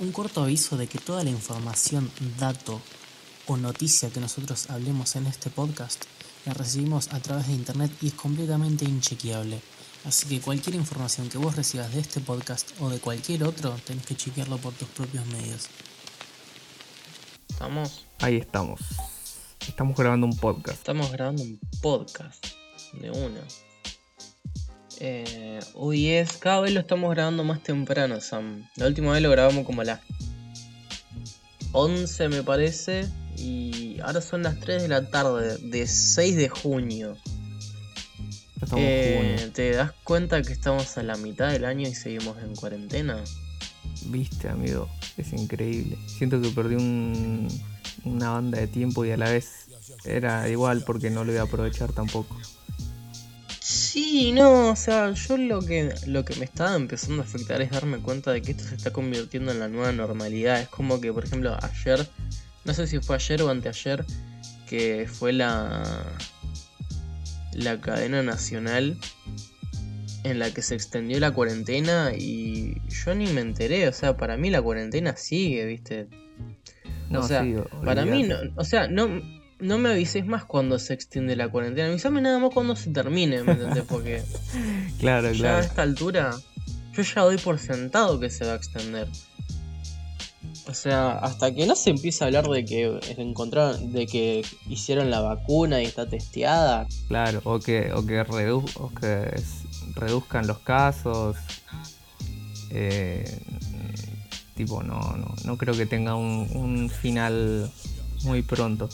Un corto aviso de que toda la información, dato o noticia que nosotros hablemos en este podcast la recibimos a través de internet y es completamente inchequeable. Así que cualquier información que vos recibas de este podcast o de cualquier otro, tenés que chequearlo por tus propios medios. ¿Estamos? Ahí estamos. Estamos grabando un podcast. Estamos grabando un podcast de uno. Eh, hoy es. Cada vez lo estamos grabando más temprano, Sam. La última vez lo grabamos como a las 11, me parece. Y ahora son las 3 de la tarde, de 6 de junio. Estamos Eh, junio. ¿Te das cuenta que estamos a la mitad del año y seguimos en cuarentena? Viste, amigo. Es increíble. Siento que perdí un, una banda de tiempo y a la vez era igual porque no lo voy a aprovechar tampoco. Sí, no, o sea, yo lo que, lo que me estaba empezando a afectar es darme cuenta de que esto se está convirtiendo en la nueva normalidad. Es como que, por ejemplo, ayer, no sé si fue ayer o anteayer, que fue la, la cadena nacional en la que se extendió la cuarentena y yo ni me enteré, o sea, para mí la cuarentena sigue, viste. No, o sea, sí, para mí, no, o sea, no, no me avises más cuando se extiende la cuarentena, avisame nada más cuando se termine, ¿me entendés? Porque Claro, ya a esta altura, yo ya doy por sentado que se va a extender. O sea, hasta que no se empiece a hablar de que encontraron, de que hicieron la vacuna y está testeada, Claro, o que, o que, redu- o que reduzcan los casos. Eh, tipo, no, no, no creo que tenga un, un final muy pronto.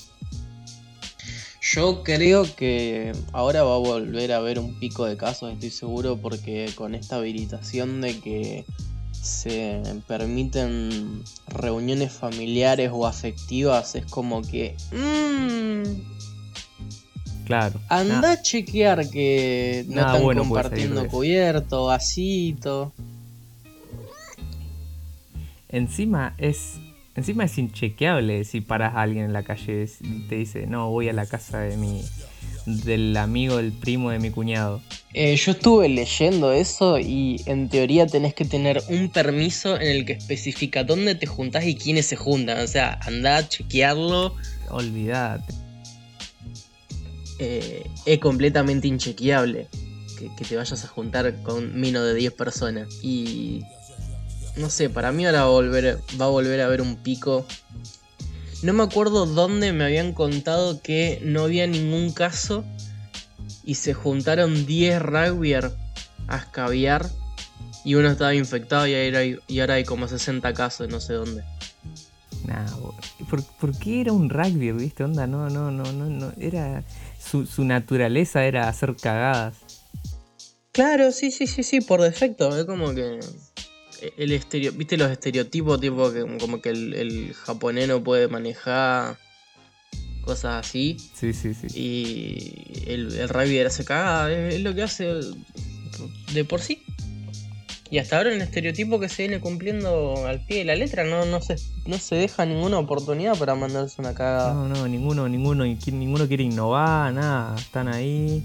Yo creo que ahora va a volver a haber un pico de casos, estoy seguro, porque con esta habilitación de que se permiten reuniones familiares o afectivas, es como que... mm, Claro. anda a chequear que no nada están bueno compartiendo cubierto, vasito. encima es. Encima es inchequeable si paras a alguien en la calle y te dice, no, voy a la casa de mi. del amigo, del primo de mi cuñado. Eh, yo estuve leyendo eso y en teoría tenés que tener un permiso en el que especifica dónde te juntás y quiénes se juntan. O sea, anda a chequearlo. Olvídate. eh, es completamente inchequeable que, que te vayas a juntar con menos de 10 personas. Y no sé, para mí ahora va a volver, va a, volver a haber un pico. No me acuerdo dónde me habían contado que no había ningún caso y se juntaron 10 rugbyers a escabiar y uno estaba infectado y ahora hay, y ahora hay como 60 casos, no sé dónde. Nah, ¿por, por qué era un rugby, viste? Onda, no, no, no, no, no. Era. Su, su naturaleza era hacer cagadas. Claro, sí, sí, sí, sí, por defecto. Es como que. El estereo, ¿Viste los estereotipos? Tipo que como que el, el japonés no puede manejar. Cosas así. Sí, sí, sí. Y el, el rugby se caga. Es, es lo que hace de por sí. Y hasta ahora un estereotipo que se viene cumpliendo al pie de la letra. No, no, se, no se deja ninguna oportunidad para mandarse una cagada. No, no, ninguno, ninguno, ninguno quiere innovar, nada. Están ahí.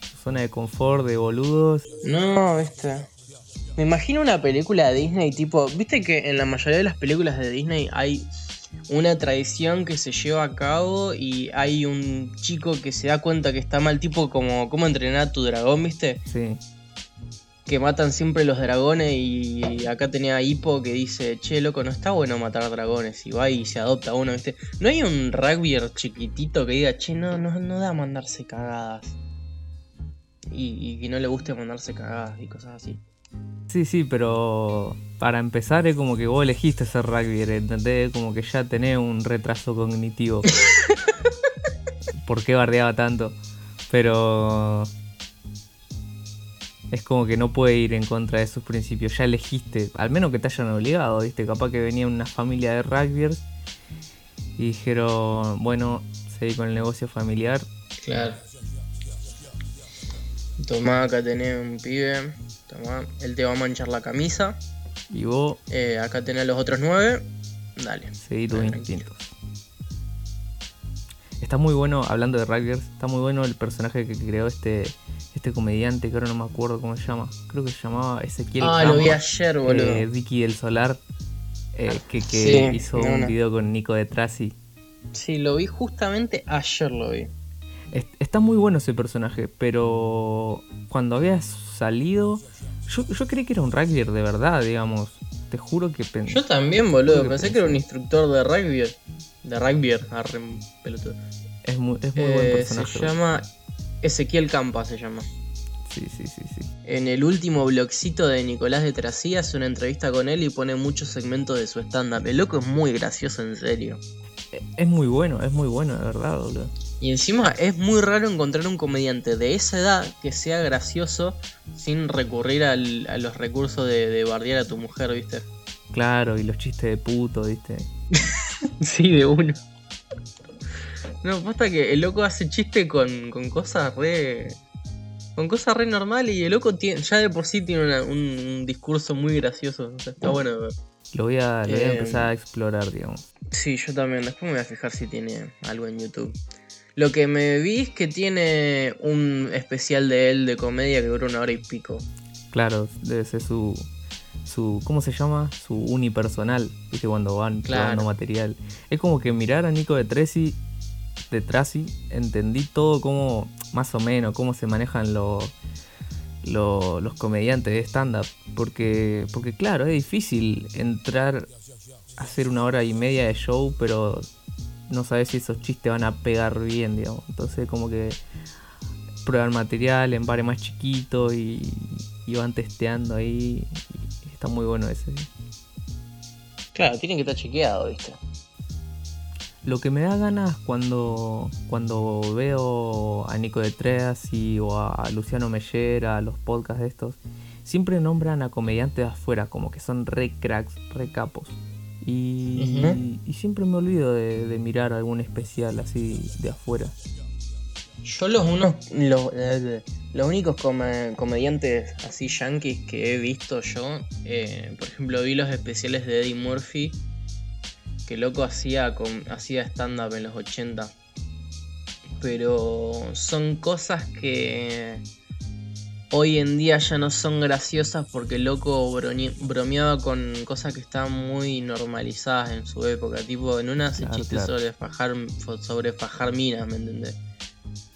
Su zona de confort de boludos. No, viste. Me imagino una película de Disney tipo, viste que en la mayoría de las películas de Disney hay una tradición que se lleva a cabo y hay un chico que se da cuenta que está mal, tipo como cómo entrenar a tu dragón, viste, Sí. que matan siempre los dragones y acá tenía Hippo que dice, che, loco, no está bueno matar dragones y va y se adopta uno, viste. No hay un rugbyer chiquitito que diga, che, no, no, no da mandarse cagadas. Y, y que no le guste mandarse cagadas y cosas así. Sí, sí, pero para empezar es como que vos elegiste ser rugby, ¿entendés? Como que ya tenés un retraso cognitivo. ¿Por qué bardeaba tanto? Pero es como que no puede ir en contra de sus principios. Ya elegiste, al menos que te hayan obligado, ¿viste? Capaz que venía una familia de rugbyers y dijeron, bueno, seguí con el negocio familiar. Claro. Tomá, acá tenés un pibe. Él te va a manchar la camisa. Y vos Eh, acá tenés los otros nueve. Dale. Seguí tus instintos. Está muy bueno, hablando de rugbyers, está muy bueno el personaje que creó este este comediante que ahora no me acuerdo cómo se llama. Creo que se llamaba Ezequiel Ah, lo vi ayer, boludo. eh, Vicky del Solar. eh, que, que Sí, hizo no, un no. video con Nico de Trasi. Sí, lo vi justamente ayer lo vi. Es- Está muy bueno ese personaje, pero cuando había salido, yo, yo creí que era un rugby de verdad, digamos. Te juro que pensé. Yo también, boludo. Pensé que era un instructor de rugby. De rugby, arre, pelotudo. Es muy, es muy buen Eh, se personaje. llama Ezequiel Campa, se llama. Sí, sí, sí, sí. En el último blogcito de Nicolás de Trasí hace una entrevista con él y pone muchos segmentos de su stand-up. El loco es muy gracioso, en serio. Es muy bueno, es muy bueno, de verdad, boludo. Y encima es muy raro encontrar un comediante de esa edad que sea gracioso sin recurrir al- a los recursos de, de bardear a tu mujer, ¿viste? Claro, y los chistes de puto, ¿viste? Sí, de uno. No, posta que el loco hace chiste con, con cosas re. Con cosas re normales y el loco tiene, ya de por sí tiene una- un, un discurso muy gracioso. O sea, está bueno de ver. Lo voy a, lo voy a Eh, empezar a explorar, digamos. Sí, yo también. Después me voy a fijar si tiene algo en YouTube. Lo que me vi es que tiene un especial de él de comedia que dura una hora y pico. Claro, debe ser su. su ¿Cómo se llama? Su unipersonal, ¿viste? Cuando van Claro. probando material. Es como que mirar a Nico de Tresi, de Trasi, entendí todo cómo, más o menos, cómo se manejan los. Lo- los comediantes de stand-up. Porque, porque, claro, es difícil entrar a hacer una hora y media de show, pero no sabes si esos chistes van a pegar bien, digamos. Entonces, como que prueban material en bares más chiquitos y, van testeando ahí. y está muy bueno ese. Claro, tiene que estar chequeado, ¿viste? Lo que me da ganas cuando, cuando veo a Nico de Treasi o a Luciano Mellera, a los podcasts de estos, siempre nombran a comediantes de afuera, como que son re cracks, re capos. Y, y siempre me olvido de, de mirar algún especial así de afuera. Yo los unos los, eh, los únicos come- comediantes así yankees que he visto yo, eh, por ejemplo vi los especiales de Eddie Murphy, que loco hacía hacía stand up en los 80. Pero son cosas que hoy en día ya no son graciosas porque loco bromeaba con cosas que estaban muy normalizadas en su época, tipo en una hace Claro, chistes claro. sobre fajar sobre fajar minas, ¿me entendés?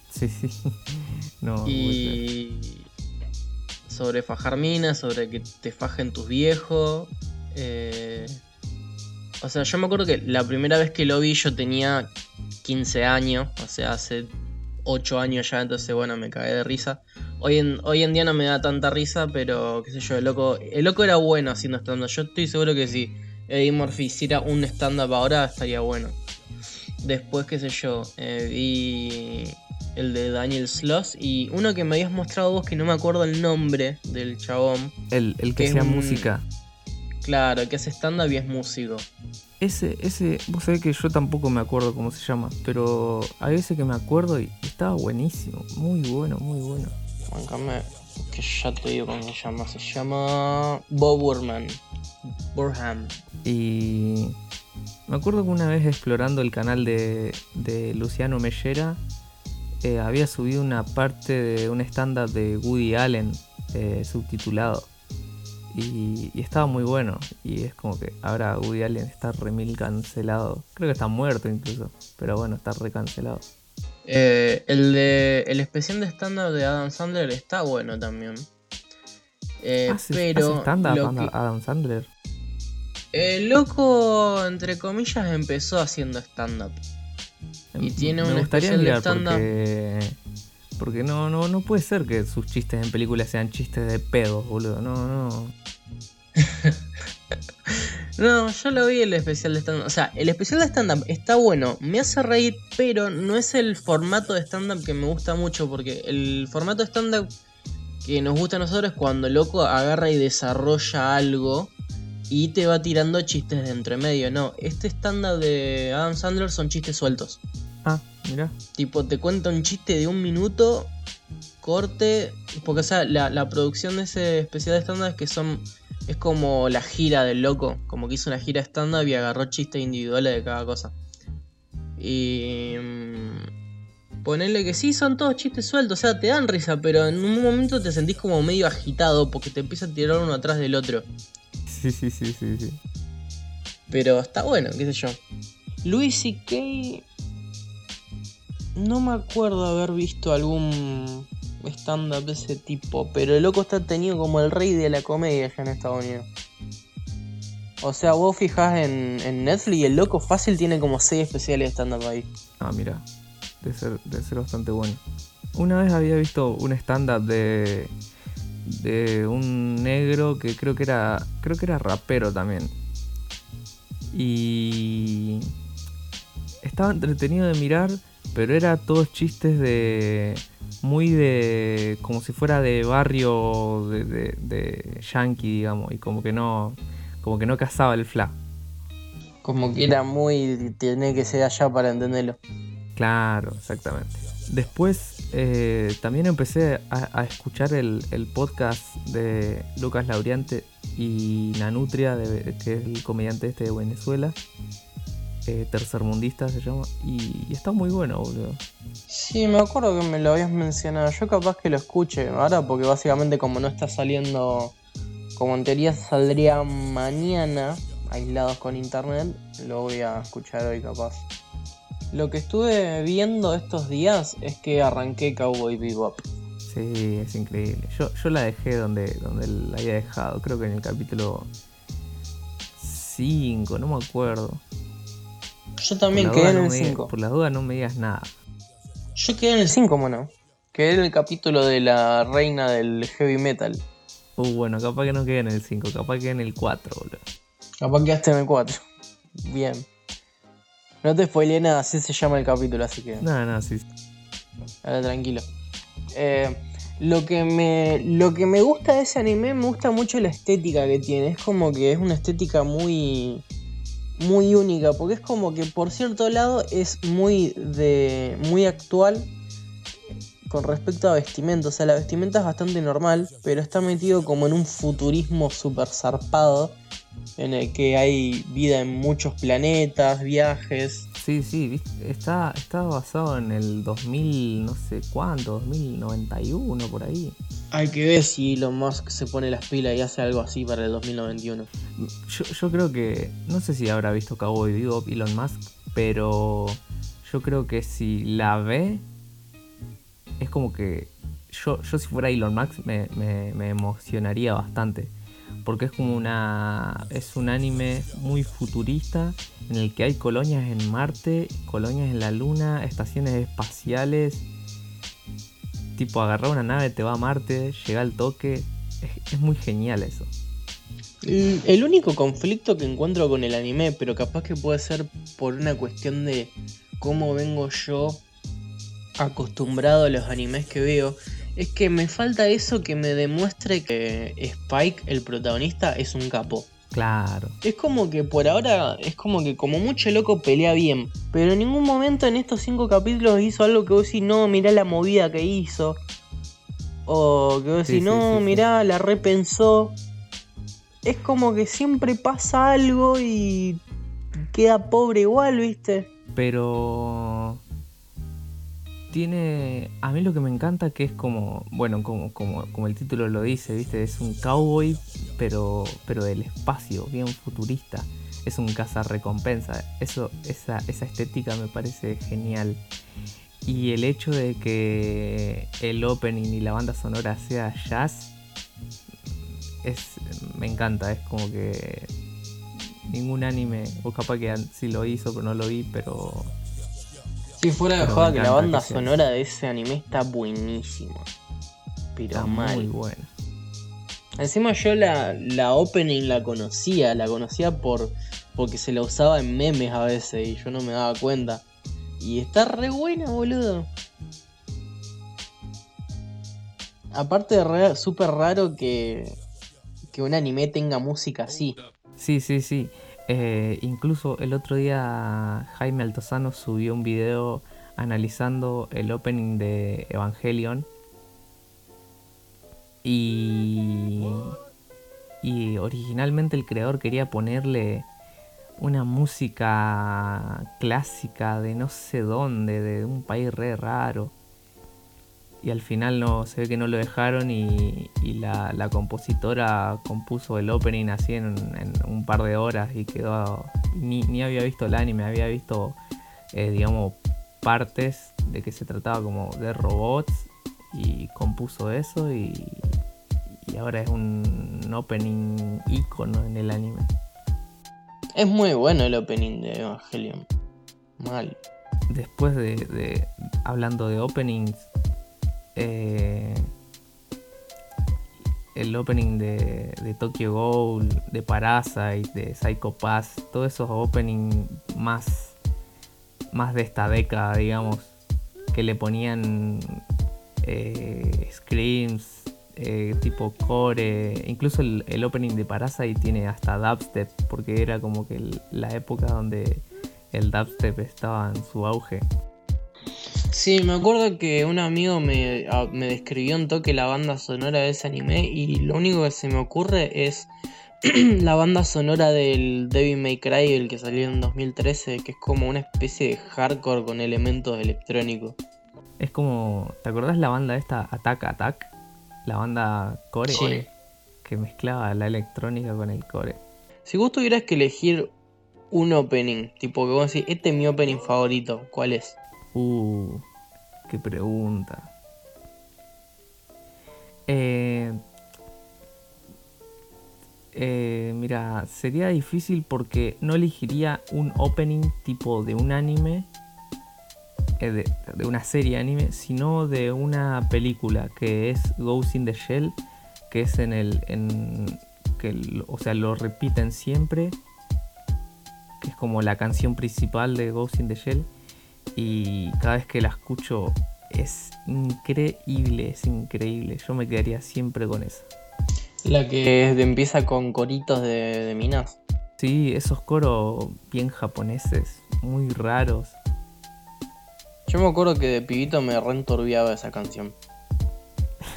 Sí, sí. No, Y sobre fajar minas, sobre que te fajen tus viejos. eh, O sea, yo me acuerdo que la primera vez que lo vi yo tenía 15 años, o sea, hace 8 años ya, entonces bueno, me cagué de risa. Hoy en, hoy en día no me da tanta risa, pero qué sé yo, el loco, el loco era bueno haciendo stand-up. Yo estoy seguro que si Eddie Murphy hiciera un stand-up ahora estaría bueno. Después, qué sé yo, eh, vi el de Daniel Sloss y uno que me habías mostrado vos que no me acuerdo el nombre del chabón. El, el que sea un- música. Claro, que hace stand-up y es músico. Ese, ese, vos sabés que yo tampoco me acuerdo cómo se llama, pero hay veces que me acuerdo y estaba buenísimo, muy bueno, muy bueno. Bancame, que ya te digo cómo se llama. Se llama Bob Burman. Burham. Y me acuerdo que una vez explorando el canal de, de Luciano Mellera, eh, había subido una parte de un stand-up de Woody Allen eh, subtitulado. Y, y estaba muy bueno. Y es como que ahora Woody Allen está remil cancelado. Creo que está muerto incluso. Pero bueno, está recancelado. Eh, el de el especial de stand-up de Adam Sandler está bueno también. Eh, ¿Hace, pero hace stand-up lo Adam- Sandler? el loco, entre comillas, empezó haciendo stand-up. Y tiene me un especial de stand-up. Porque no, no, no puede ser que sus chistes en películas sean chistes de pedos, boludo. No, no. No, yo lo vi el especial de stand-up. O sea, el especial de stand-up está bueno, me hace reír, pero no es el formato de stand-up que me gusta mucho, porque el formato de stand-up que nos gusta a nosotros es cuando el loco agarra y desarrolla algo y te va tirando chistes de entre medio. No, este stand-up de Adam Sandler son chistes sueltos. Mira. Tipo, te cuenta un chiste de un minuto, corte. Porque, o sea, la, la producción de ese especial de stand-up es que son. Es como la gira del loco. Como que hizo una gira stand-up y agarró chistes individuales de cada cosa. Y. mm, Ponerle que sí, son todos chistes sueltos. O sea, te dan risa, pero en un momento te sentís como medio agitado porque te empieza a tirar uno atrás del otro. Sí, sí, sí, sí, sí. Pero está bueno, qué sé yo. Luis C.K. No me acuerdo haber visto algún stand-up de ese tipo, pero el loco está tenido como el rey de la comedia allá en Estados Unidos. O sea, vos fijás en, en Netflix y el loco fácil tiene como 6 especiales de stand-up ahí. Ah, mira, debe ser, debe ser bastante bueno. Una vez había visto un stand-up de, de un negro que creo que era creo que era rapero también. Y estaba entretenido de mirar, pero era todos chistes de muy de como si fuera de barrio de, de, de yankee, digamos, y como que no como que no cazaba el fla. Como que era muy. Tiene que ser allá para entenderlo. Claro, exactamente. Después eh, también empecé a, a escuchar el, el, podcast de Lucas Lauriante y Nanutria, de, que es el comediante este de Venezuela. Eh, tercermundista se llama. Y, y, está muy bueno, boludo. Sí, me acuerdo que me lo habías mencionado. Yo capaz que lo escuche ahora porque básicamente como no está saliendo como en teoría saldría mañana, aislados con internet, lo voy a escuchar hoy capaz. Lo que estuve viendo estos días es que arranqué Cowboy Bebop. Sí, es increíble. Yo, yo la dejé donde, donde la había dejado, creo que en el capítulo 5, no me acuerdo. Yo también quedé en el 5. No por las dudas no me digas nada. Yo quedé en el 5, mono. Quedé en el capítulo de la reina del heavy metal. Uh, bueno, capaz que no quede en el 5, capaz que en el 4, boludo. Capaz que quedaste en el 4. Bien. No te spoileé nada, así se llama el capítulo, así que. No, no, sí. Ahora tranquilo. Eh, lo, que me, lo que me gusta de ese anime, me gusta mucho la estética que tiene. Es como que es una estética muy. Muy única, porque es como que por cierto lado es muy de. muy actual con respecto a vestimenta. O sea, la vestimenta es bastante normal, pero está metido como en un futurismo super zarpado. En el que hay vida en muchos planetas, viajes. Sí, sí, está, está basado en el 2000, no sé cuánto, 2091 por ahí. Hay que ver si Elon Musk se pone las pilas y hace algo así para el 2091. Yo, yo creo que, no sé si habrá visto Cowboy Bebop Elon Musk, pero yo creo que si la ve, es como que yo, yo si fuera Elon Musk me, me, me, emocionaría bastante. Porque es como una. es un anime muy futurista en el que hay colonias en Marte, colonias en la Luna, estaciones espaciales. Tipo, agarrar una nave, te va a Marte, llega al toque. Es, es muy genial eso. El, único conflicto que encuentro con el anime, pero capaz que puede ser por una cuestión de cómo vengo yo acostumbrado a los animes que veo, es que me falta eso que me demuestre que Spike, el protagonista, es un capo. Claro. Es como que por ahora, es como que como mucho loco pelea bien, pero en ningún momento en estos cinco capítulos hizo algo que vos decís, no, mirá la movida que hizo. O que vos decís, sí, no, sí, sí, mirá, la repensó. Es como que siempre pasa algo y queda pobre igual, ¿viste? Pero tiene. A mí lo que me encanta que es como. Bueno, como, como, como el título lo dice, ¿viste? Es un cowboy, pero. pero del espacio, bien futurista. Es un recompensa Eso, esa, esa estética me parece genial. Y el hecho de que el opening y la banda sonora sea jazz. Es. me encanta. Es como que. Ningún anime. O capaz que sí lo hizo, pero no lo vi, pero si fuera de joda que la banda que sonora de ese anime está buenísima. Pero está mal. Muy buena. Encima yo la, la opening la conocía, la conocía por porque se la usaba en memes a veces y yo no me daba cuenta. Y está re buena, boludo. Aparte de súper raro que, que un anime tenga música así. Sí, sí, sí. Eh, incluso el otro día Jaime Altozano subió un video analizando el opening de Evangelion. Y, y originalmente el creador quería ponerle una música clásica de no sé dónde, de un país re raro. Y al final no se ve que no lo dejaron y, la, compositora compuso el opening así en, un par de horas y quedó ni, había visto el anime había visto eh, digamos partes de que se trataba como de robots y compuso eso y, y ahora es un opening icono en el anime. Es muy bueno el opening de Evangelion. Mal. Después de hablando de openings eh, el opening de, de, Tokyo Ghoul, de Parasite, de Psycho Pass, todos esos openings más, más de esta década, digamos, que le ponían eh, screams, eh, tipo core, incluso el, el, opening de Parasite tiene hasta dubstep, porque era como que la época donde el dubstep estaba en su auge. Sí, me acuerdo que un amigo me, me, describió un toque la banda sonora de ese anime y lo único que se me ocurre es la banda sonora del Devil May Cry, el que salió en 2013, que es como una especie de hardcore con elementos electrónicos. Es como, ¿te acordás la banda esta Attack Attack? La banda core sí. que mezclaba la electrónica con el core. Si vos tuvieras que elegir un opening, tipo que vos decís, este es mi opening favorito, ¿cuál es? Uh, qué pregunta. Eh, eh, mira, sería difícil porque no elegiría un opening tipo de un anime, eh, de, una serie anime, sino de una película que es Ghost in the Shell, que es en el, en, que, o sea, lo repiten siempre, que es como la canción principal de Ghost in the Shell y cada vez que la escucho es increíble, es increíble. Yo me quedaría siempre con esa. La que empieza con coritos de, minas. Sí, esos coros bien japoneses, muy raros. Yo me acuerdo que de pibito me reentorbiaba esa canción.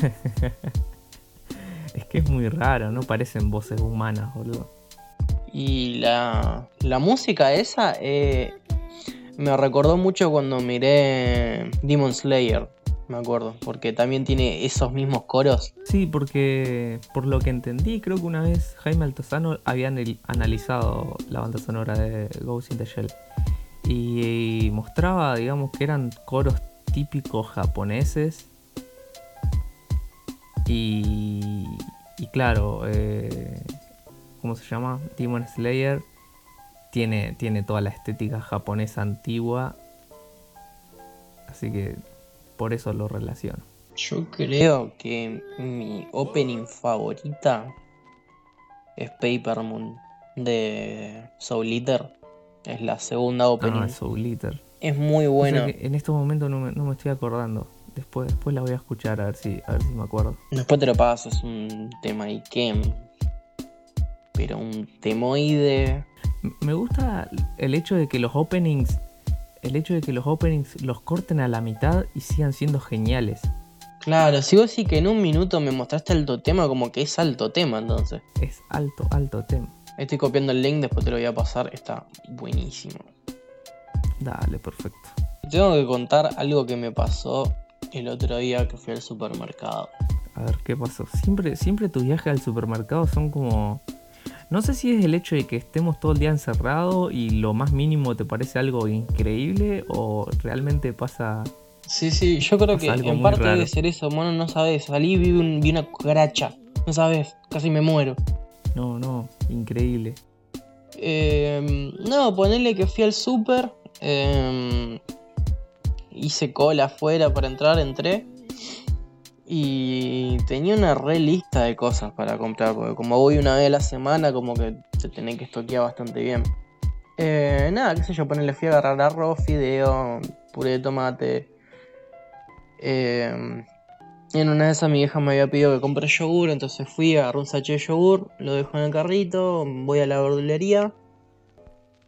es que es muy raro, no parecen voces humanas, boludo. Y la, la música esa eh, me recordó mucho cuando miré Demon Slayer, me acuerdo, porque también tiene esos mismos coros. Sí, porque por lo que entendí, creo que una vez Jaime Altozano había analizado la banda sonora de Ghost in the Shell y, mostraba, digamos, que eran coros típicos japoneses y, y claro, eh, ¿cómo se llama? Demon Slayer tiene, toda la estética japonesa antigua. Así que por eso lo relaciono. Yo creo que mi opening favorita es Paper Moon de Soul Eater. Es la segunda opening. Ah, Soul Eater. Es muy buena. en estos momentos no me, estoy acordando. Después, después la voy a escuchar a ver si, a ver si me acuerdo. Después te lo paso, es un tema Ikem. Pero un temoide me gusta el hecho de que los openings, el hecho de que los openings los corten a la mitad y sigan siendo geniales. Claro, si vos sí que en un minuto me mostraste alto tema, como que es alto tema entonces. Es alto, alto tema. Estoy copiando el link, después te lo voy a pasar, está buenísimo. Dale, perfecto. Tengo que contar algo que me pasó el otro día que fui al supermercado. A ver, ¿qué pasó? Siempre, siempre tus viajes al supermercado son como no sé si es el hecho de que estemos todo el día encerrados y lo más mínimo te parece algo increíble o realmente pasa. Sí, sí, yo creo que en parte debe ser eso, bueno, no sabes, salí vi, vi una cucaracha, no sabes, casi me muero. No, no, increíble. Eh, no, ponerle que fui al súper, eh, hice cola afuera para entrar, entré. Y tenía una re lista de cosas para comprar, porque como voy una vez a la semana, como que se tiene que estoquear bastante bien. Eh, nada, qué sé yo, ponerle fui a agarrar arroz, fideo, puré de tomate. Eh, en una de esas mi vieja me había pedido que compre yogur, entonces fui, agarré un sachet de yogur, lo dejo en el carrito, voy a la verdulería,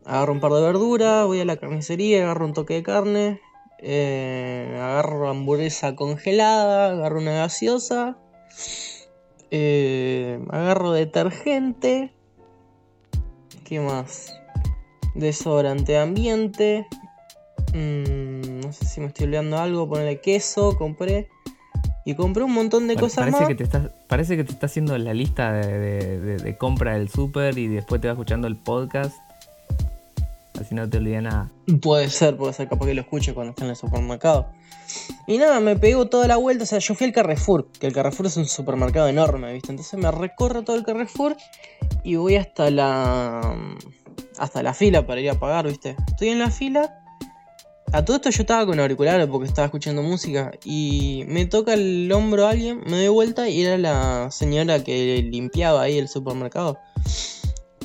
agarro un par de verduras, voy a la carnicería, agarro un toque de carne, eh, agarro hamburguesa congelada, agarro una gaseosa, eh, agarro detergente, ¿qué más? Desodorante de ambiente, mm, no sé si me estoy olvidando algo, ponerle queso, compré, Y compré un montón de cosas parece. Que te estás, parece que te está haciendo la lista de- de compra del súper y después te va escuchando el podcast. Así no te olvides nada. Puede ser, puede ser, capaz que lo escuche cuando esté en el supermercado. Y nada, me pegó toda la vuelta. O sea, yo fui al Carrefour, que el Carrefour es un supermercado enorme, ¿viste? Entonces me recorro todo el Carrefour y voy hasta la. hasta la fila para ir a pagar, ¿viste? Estoy en la fila. A todo esto yo estaba con auriculares porque estaba escuchando música. Y me toca el hombro alguien, me doy vuelta y era la señora que limpiaba ahí el supermercado.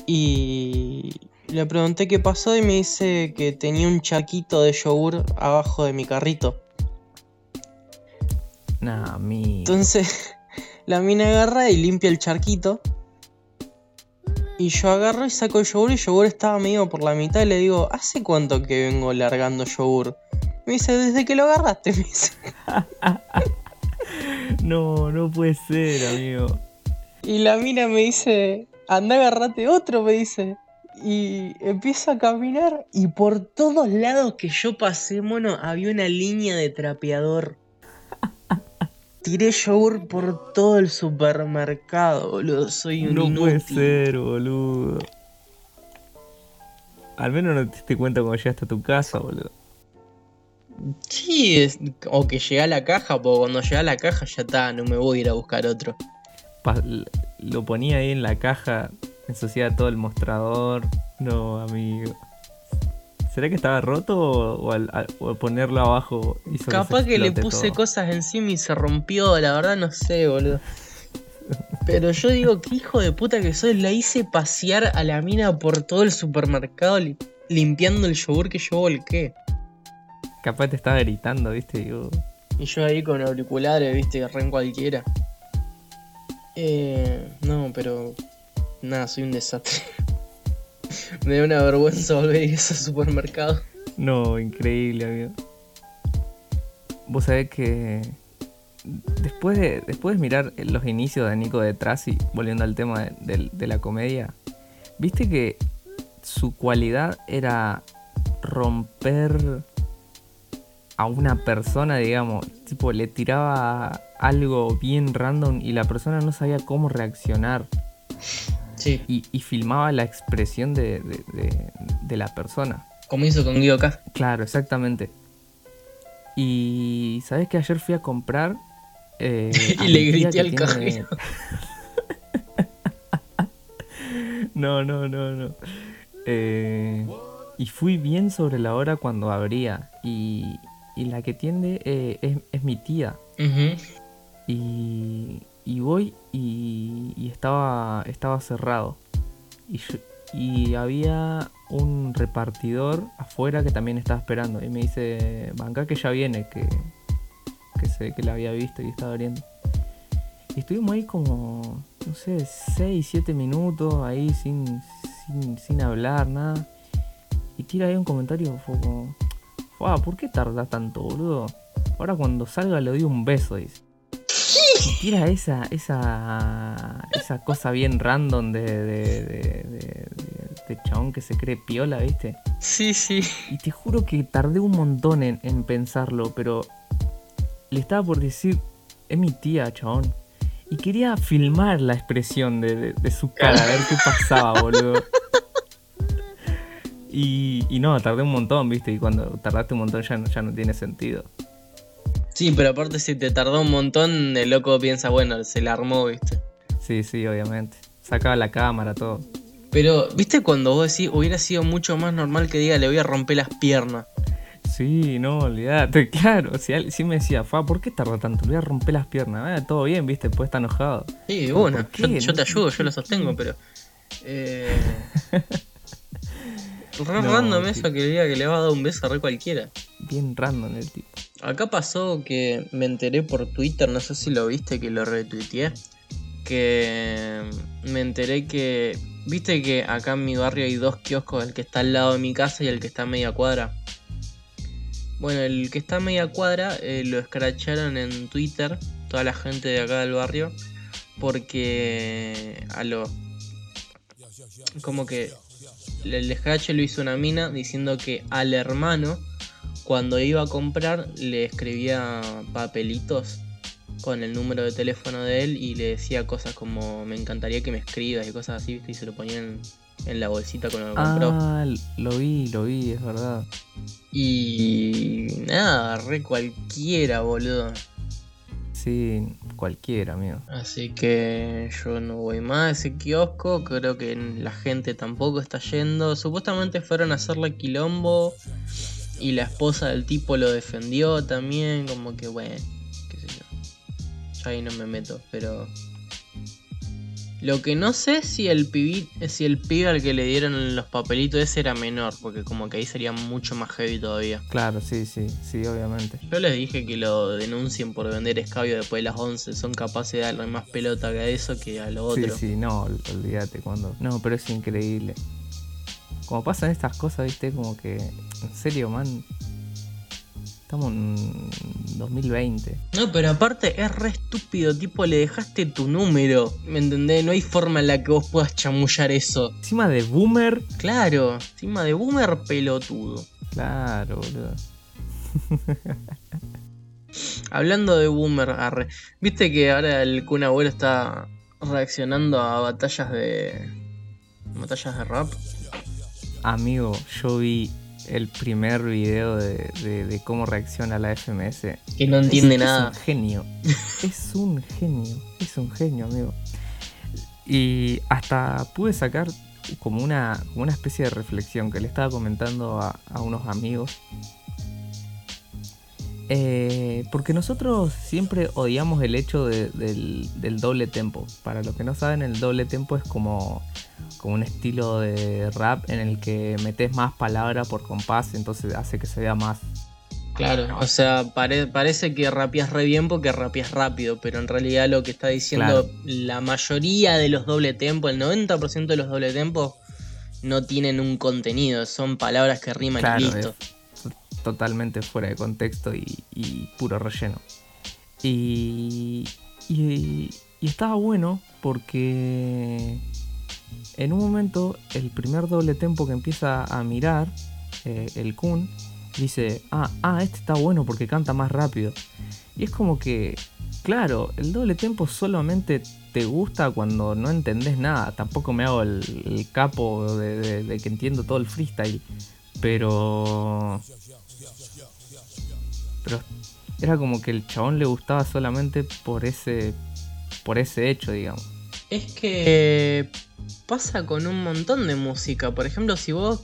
Y le pregunté qué pasó y me dice que tenía un chaquito de yogur abajo de mi carrito. Nah, mi. Entonces la mina agarra y limpia el charquito. Y yo agarro y saco el yogur y el yogur estaba medio por la mitad y le digo, ¿hace cuánto que vengo largando yogur? Me dice, desde que lo agarraste, me dice. No, no puede ser, amigo. Y la mina me dice, anda agarrate otro, me dice. Y empiezo a caminar y por todos lados que yo pasé, mono, había una línea de trapeador. Tiré yogur por todo el supermercado, boludo. Soy un No inútil. puede ser, boludo. Al menos no te diste cuenta cuando llegaste a tu casa, boludo. Sí, es- o que llegué a la caja, porque cuando llegué a la caja ya está, no me voy a ir a buscar otro. Pa- lo ponía ahí en la caja, ensuciaba todo el mostrador. No, amigo. ¿Será que estaba roto o, o al, al- o ponerlo abajo hizo Capaz que le puse todo? cosas encima y se rompió, la verdad no sé, boludo. Pero yo digo, qué hijo de puta que soy, la hice pasear a la mina por todo el supermercado li- limpiando el yogur que yo volqué. Capaz te estaba gritando, viste, digo. Y yo ahí con auriculares, viste, re en cualquiera. Eh, no, pero nada, soy un desastre. Me da una vergüenza volver a ese supermercado. No, increíble, amigo. Vos sabés que después de, después de mirar los inicios de Nico de Trasi, volviendo al tema de- de la comedia, viste que su cualidad era romper a una persona, digamos, tipo le tiraba algo bien random y la persona no sabía cómo reaccionar Sí, y, y filmaba la expresión de- de- de- de la persona. como hizo con Guido K. Claro, exactamente. Y sabes que ayer fui a comprar. eh, Y le grité al tiene- cajero. no, no, no, no. Eh, y fui bien sobre la hora cuando abría. Y, y la que atiende eh, es, es mi tía. Ujú. Y, y voy y, y estaba, estaba cerrado. Y, y había un repartidor afuera que también estaba esperando. Y me dice, banca que ya viene, que, que sé que la había visto y estaba abriendo. Y estuvimos ahí como, no sé, 6, 7 minutos ahí sin, sin, sin hablar, nada. Y tira ahí un comentario, fue como, "Fua, ¿por qué tarda tanto, boludo? Ahora cuando salga le doy un beso, dice. Tira esa, esa, esa cosa bien random de, de, de, de- chabón que se cree piola, ¿viste? Sí, sí. Y te juro que tardé un montón en, en pensarlo, pero le estaba por decir, es mi tía, chabón. Y quería filmar la expresión de, de- su cara, a ver qué pasaba, boludo. Y, y no, tardé un montón, ¿viste? Y cuando tardaste un montón ya no, ya no tiene sentido. Sí, pero aparte si te tardó un montón, el loco piensa, bueno, se la armó, viste. Sí, sí, obviamente. Sacaba la cámara, todo. Pero, ¿viste cuando vos decís, hubiera sido mucho más normal que diga, le voy a romper las piernas? Sí, no, olvídate, claro. Si, me decía, Fa, ¿por qué tarda tanto? Le voy a romper las piernas. Ah, todo bien, viste, después está enojado. Sí, bueno, ¿por yo, te ayudo, yo lo sostengo, pero... Eh... Re No, random eso que le diga que le va a dar un beso a re cualquiera. Bien random el tipo. Acá pasó que me enteré por Twitter, no sé si lo viste, que lo retuiteé. Que me enteré que. Viste que acá en mi barrio hay dos kioscos, el que está al lado de mi casa y el que está a media cuadra. Bueno, el que está a media cuadra eh, lo escracharon en Twitter, toda la gente de acá del barrio, porque a lo. Como que el scratch lo hizo una mina diciendo que al hermano cuando iba a comprar le escribía papelitos con el número de teléfono de él y le decía cosas como me encantaría que me escribas y cosas así, ¿viste? Y se lo ponían en la bolsita cuando lo compró. Ah, lo vi, lo vi, es verdad. Y nada, re cualquiera, boludo. Sí, cualquiera, amigo. Así que yo no voy más a ese kiosco, creo que la gente tampoco está yendo. Supuestamente fueron a hacerle quilombo y la esposa del tipo lo defendió también, como que bueno, qué sé yo. Ya ahí no me meto, pero lo que no sé si el pibi, si el pibe al que le dieron los papelitos ese era menor, porque como que ahí sería mucho más heavy todavía. Claro, sí, sí, sí, obviamente. Yo les dije que lo denuncien por vender escabio después de las 11, son capaces de darle más pelota a eso que a lo otro. Sí, sí, no, olvídate cuando. No, pero es increíble. Como pasan estas cosas, viste, como que, en serio, man, Estamos en 2020. No, pero aparte es re estúpido, tipo, le dejaste tu número. ¿Me entendés? No hay forma en la que vos puedas chamullar eso. Encima de boomer. Claro, encima de boomer pelotudo. Claro, boludo. Hablando de boomer, arre. ¿Viste que ahora el Kun Abuelo está reaccionando a batallas de. batallas de rap? Amigo, yo vi el primer video de, cómo reacciona la FMS. Que no entiende nada. Es un genio. es un genio. Es un genio, amigo. Y hasta pude sacar como una, una especie de reflexión que le estaba comentando a, unos amigos. Eh, porque nosotros siempre odiamos el hecho del, del doble tempo. Para los que no saben, el doble tempo es como como un estilo de rap en el que metes más palabra por compás, entonces hace que se vea más. Claro, o sea, parece que rapeas re bien porque rapeas rápido, pero en realidad lo que está diciendo la mayoría de los doble tempos, el 90% de los doble tempos, no tienen un contenido, son palabras que riman y listo. totalmente fuera de contexto y, puro relleno. Y, y, y estaba bueno porque en un momento, el primer doble tempo que empieza a mirar, eh, el Kun, dice, ah, ah, este está bueno porque canta más rápido. Y es como que, claro, el doble tempo solamente te gusta cuando no entendés nada. Tampoco me hago el, capo de, que entiendo todo el freestyle. Pero... Pero era como que el chabón le gustaba solamente por ese, por ese hecho, digamos. Es que pasa con un montón de música. Por ejemplo, si vos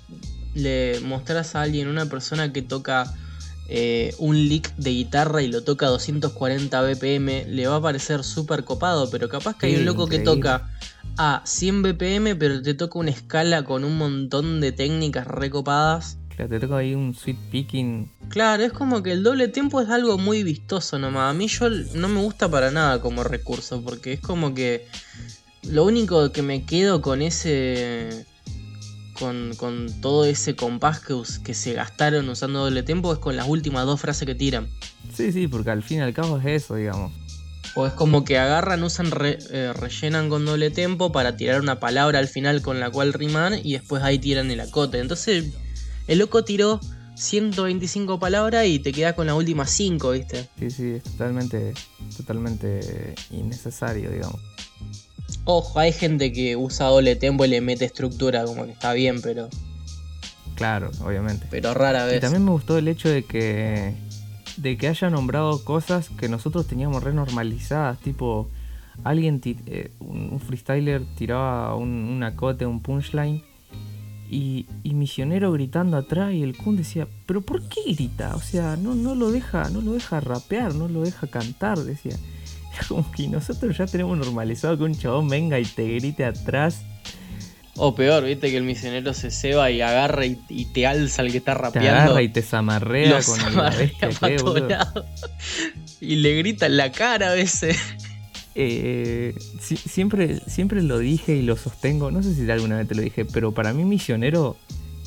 le mostrás a alguien, una persona que toca eh, un lick de guitarra y lo toca a 240 BPM, le va a parecer súper copado, pero capaz que hay un loco que toca a 100 BPM, pero te toca una escala con un montón de técnicas recopadas. Te toca ahí un sweet picking. Claro, es como que el doble tiempo es algo muy vistoso nomás. A mí yo no me gusta para nada como recurso, porque es como que lo único que me quedo con ese. Con, todo ese compás que, se gastaron usando doble tempo es con las últimas dos frases que tiran. Sí, sí, porque al fin y al cabo es eso, digamos. O es como que agarran, usan, eh, rellenan con doble tempo para tirar una palabra al final con la cual riman y después ahí tiran el acote. Entonces, el loco tiró 125 palabras y te quedas con las últimas 5, ¿viste? Sí, sí, es totalmente, totalmente innecesario, digamos. Ojo, hay gente que usa doble tempo y le mete estructura, como que está bien, pero. Claro, obviamente. Pero rara vez. Y también me gustó el hecho de que. de que haya nombrado cosas que nosotros teníamos renormalizadas, tipo. Alguien, eh, un freestyler tiraba un, un acote, un punchline. Y, y, Misionero gritando atrás y el Kun decía, pero ¿por qué grita? O sea, no, no lo deja, no lo deja rapear, no lo deja cantar, decía. Como que nosotros ya tenemos normalizado que un chabón venga y te grite atrás. O peor, viste que el misionero se ceba y agarra y, te alza el que está rapeando. Te agarra y te zamarrea con la bestia Y le grita en la cara a veces. Eh, siempre, siempre lo dije y lo sostengo, no sé si alguna vez te lo dije, pero para mí Misionero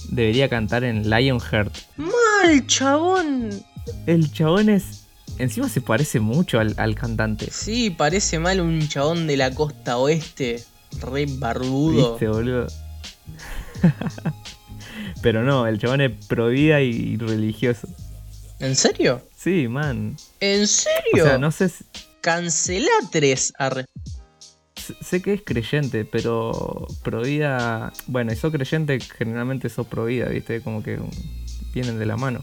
debería cantar en Lionheart. ¡Mal, chabón! El chabón es Encima se parece mucho al, cantante. Sí, parece mal un chabón de la costa oeste, re barbudo. Viste, boludo. Pero no, el chabón es pro vida y religioso. ¿En serio? Sí, man. ¿En serio? O sea, no sé, Cancelá tres. Arre. Sé que es creyente, pero pro vida. Bueno, y sos creyente, generalmente sos pro vida, ¿viste? Como que vienen de la mano.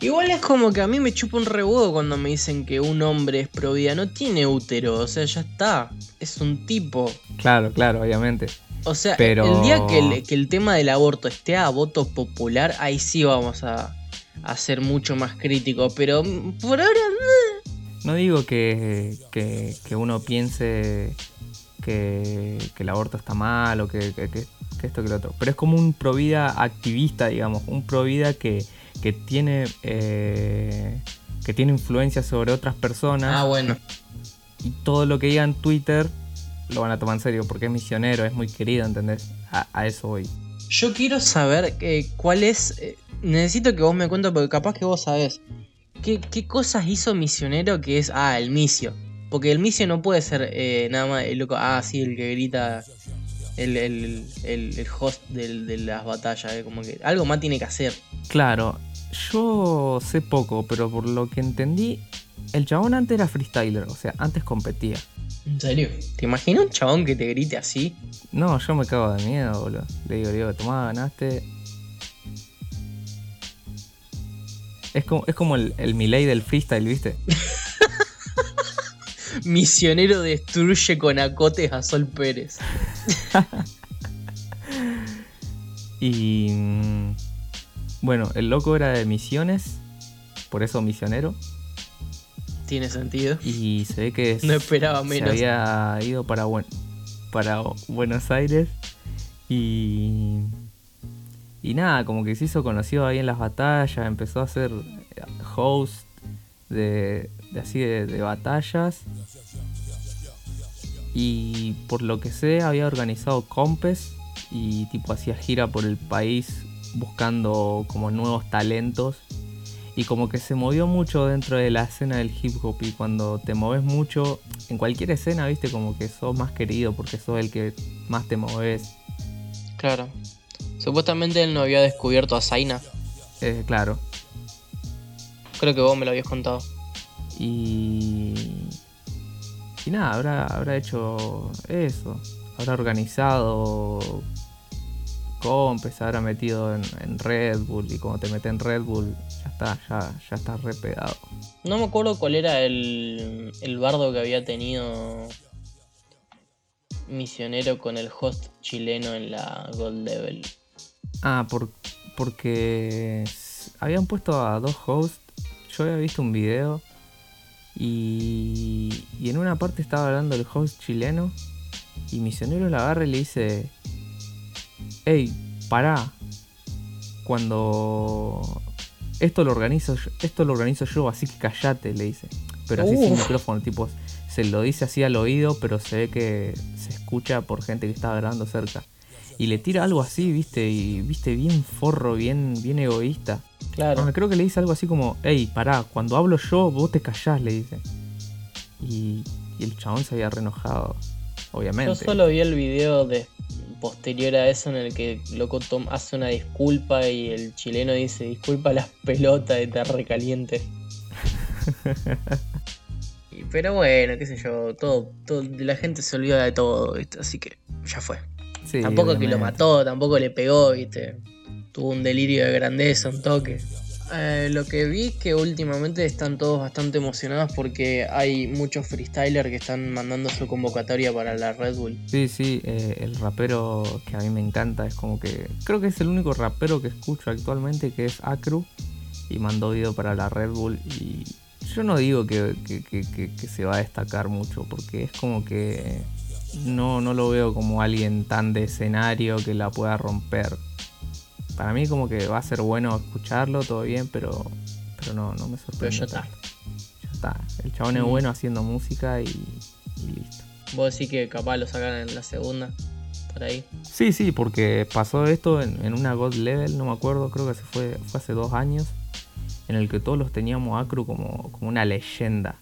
Igual es como que a mí me chupa un rebodo cuando me dicen que un hombre es pro vida. No tiene útero, o sea, ya está. Es un tipo. Claro, claro, obviamente. O sea, Pero- el día que el, que el tema del aborto esté a voto popular, ahí sí vamos a, a ser mucho más críticos. Pero por ahora. No digo que, que, que uno piense que, que el aborto está mal o que, esto que lo otro, pero es como un provida activista, digamos, un provida que, que tiene eh, que tiene influencia sobre otras personas Ah, bueno. y todo lo que diga en Twitter lo van a tomar en serio porque es misionero, es muy querido, ¿entendés? A, a eso voy. Yo quiero saber eh, cuál es. eh, necesito que vos me cuentes, porque capaz que vos sabés. ¿Qué, qué cosas hizo Misionero que es. Ah, el misio. Porque el misio no puede ser eh, nada más el loco. Ah, sí, el que grita. El, el, el, el host del- de las batallas. eh, Como que algo más tiene que hacer. Claro, yo sé poco, pero por lo que entendí, el chabón antes era freestyler, o sea, antes competía. ¿En serio? ¿Te imaginas un chabón que te grite así? No, yo me cago de miedo, boludo. Le digo, le digo, tomá, ganaste. Es como, es como el, el Milei del freestyle, ¿viste? Misionero destruye con acotes a Sol Pérez. Y. mm, Bueno, el loco era de misiones, por eso misionero. Tiene sentido. Y se ve que No esperaba se menos. había ido para, Buen- para Buenos Aires. Y. Y nada, como que se hizo conocido ahí en las batallas, empezó a ser eh, host de, así de, de batallas. Y por lo que sé, había organizado compes y tipo hacía gira por el país buscando como nuevos talentos. Y como que se movió mucho dentro de la escena del hip hop y cuando te moves mucho en cualquier escena, viste, como que sos más querido porque sos el que más te moves. Claro. Supuestamente él no había descubierto a Zaina. Eh, claro. Creo que vos me lo habías contado. Y. Y nada, habrá, habrá hecho eso. Habrá organizado compes, habrá metido en, en Red Bull. Y cuando te metes en Red Bull, ya está, ya, ya estás re pegado. No me acuerdo cuál era el, el bardo que había tenido misionero con el host chileno en la Gold Level. Ah, por, porque habían puesto a dos hosts. Yo había visto un video. Y, y en una parte estaba hablando el host chileno. Y Misionero la agarra y le dice: Hey, pará. Cuando. Esto lo organizo yo, esto lo organizo yo, así que callate, le dice. Pero así sin Uf. micrófono, tipo, se lo dice así al oído, pero se ve que se escucha por gente que estaba grabando cerca. Y le tira algo así, viste, y viste, bien forro, bien, bien egoísta. Claro. Creo que le dice algo así como, hey, pará, cuando hablo yo, vos te callás, le dice. Y, y el chabón se había re enojado, obviamente. Yo solo vi el video de posterior a eso en el que loco Tom hace una disculpa y el chileno dice disculpa las pelotas de te recaliente. Pero bueno, qué sé yo, todo, todo, la gente se olvida de todo, así que ya fue. Sí, tampoco que lo mató, tampoco le pegó, ¿viste? Tuvo un delirio de grandeza, un toque. Eh, lo que vi es que últimamente están todos bastante emocionados porque hay muchos freestylers que están mandando su convocatoria para la Red Bull. Sí, sí, eh, el rapero que a mí me encanta es como que. Creo que es el único rapero que escucho actualmente que es Acru. Y mandó video para la Red Bull. Y yo no digo que, que- que- que- que se va a destacar mucho, porque es como que. No, no lo veo como alguien tan de escenario que la pueda romper. Para mí, como que va a ser bueno escucharlo, todo bien, pero. Pero no, no me sorprende. Pero ya está. Ya está. El chabón es Mm. bueno haciendo música y, y listo. Vos decís que capaz lo sacan en la segunda, por ahí. Sí, sí, porque pasó esto en, en una God Level, no me acuerdo, creo que se fue, fue hace dos años, en el que todos los teníamos a Acru como, como una leyenda.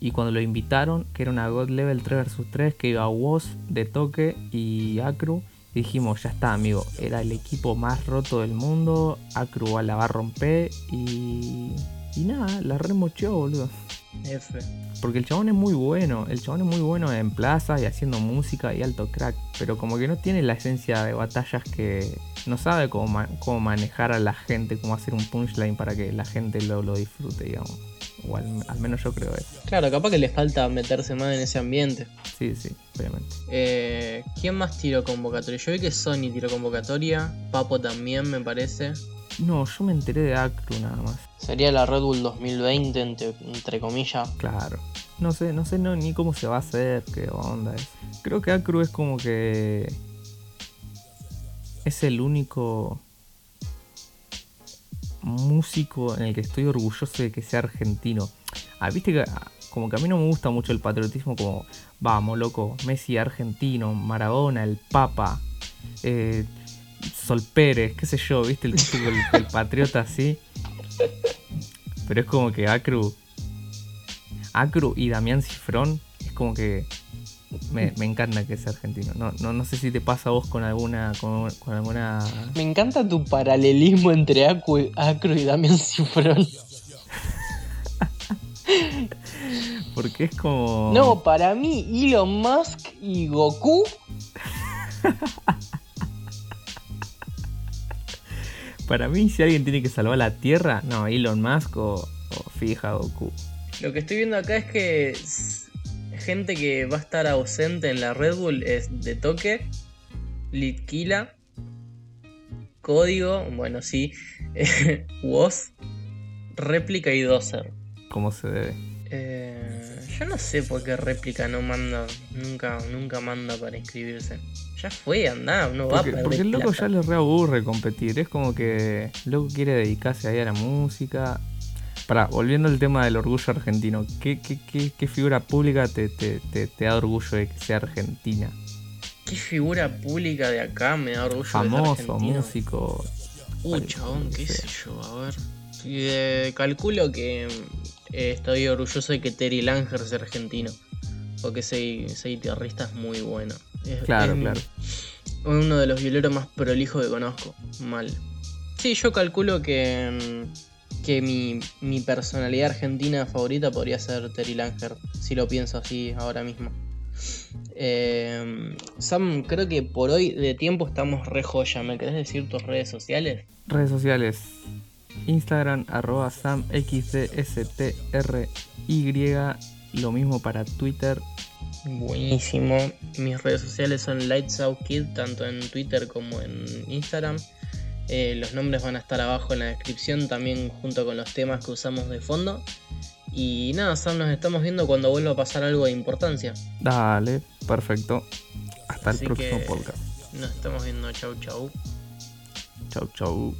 Y cuando lo invitaron, que era una God Level 3 vs 3, que iba Woz de toque y Acru, dijimos, ya está, amigo, era el equipo más roto del mundo, Acru la va a romper y. Y nada, la remocheó, boludo. F. Porque el chabón es muy bueno, el chabón es muy bueno en plaza y haciendo música y alto crack, pero como que no tiene la esencia de batallas que no sabe cómo, ma- cómo manejar a la gente, cómo hacer un punchline para que la gente lo, lo disfrute, digamos. O al, al menos yo creo eso. Claro, capaz que le falta meterse más en ese ambiente. Sí, sí, obviamente. Eh, ¿Quién más tiró convocatoria? Yo vi que Sony tiró convocatoria. Papo también, me parece. No, yo me enteré de Acru nada más. Sería la Red Bull 2020, entre, entre comillas. Claro. No sé, no sé no, ni cómo se va a hacer, qué onda es. Creo que Acru es como que. Es el único músico en el que estoy orgulloso de que sea argentino. Ah, viste que ah, como que a mí no me gusta mucho el patriotismo como, vamos, loco, Messi argentino, Maradona, el Papa, eh, Sol Pérez, qué sé yo, viste el, el, el patriota así. Pero es como que Acru, Acru y Damián Cifrón es como que me, me encanta que sea argentino. No, no, no sé si te pasa a vos con alguna, con, con alguna Me encanta tu paralelismo entre Acru, Acru y Damián Cifrón. Porque es como. No, para mí Elon Musk y Goku Para mí, si alguien tiene que salvar la Tierra, no, Elon Musk o, o fija Goku. Lo que estoy viendo acá es que gente que va a estar ausente en la Red Bull es de toque, Litkila, Código, bueno, sí, Woz, Réplica y Dozer. Como se debe. Eh, yo no sé por qué Réplica no manda, nunca, nunca manda para inscribirse. Ya fue, anda, no va Porque, porque el loco plata. ya le reaburre competir. Es como que el loco quiere dedicarse ahí a la música. Para, volviendo al tema del orgullo argentino, ¿qué, qué, qué, qué figura pública te, te, te, te da orgullo de que sea argentina? ¿Qué figura pública de acá me da orgullo de ser Famoso, músico. Uh, Vale, chabón, qué sé yo, a ver. Eh, calculo que eh, estoy orgulloso de que Terry Langer sea argentino. Porque ese, ese guitarrista es muy bueno. Es- Claro, es claro. Uno de los violeros más prolijos que conozco. Mal. Sí, yo calculo que, mm, que mi, mi personalidad argentina favorita podría ser Terry Langer. Si lo pienso así ahora mismo. Eh, Sam, creo que por hoy de tiempo estamos re joya. ¿Me querés decir tus redes sociales? Redes sociales. Instagram, arroba samxdstry. Lo mismo para Twitter. Buenísimo. Mis redes sociales son Lights Out Kid, tanto en Twitter como en Instagram. Eh, los nombres van a estar abajo en la descripción, también junto con los temas que usamos de fondo. Y nada, Sam, nos estamos viendo cuando vuelva a pasar algo de importancia. Dale, perfecto. Hasta el próximo podcast. Nos estamos viendo, chau chau. Chau, chau.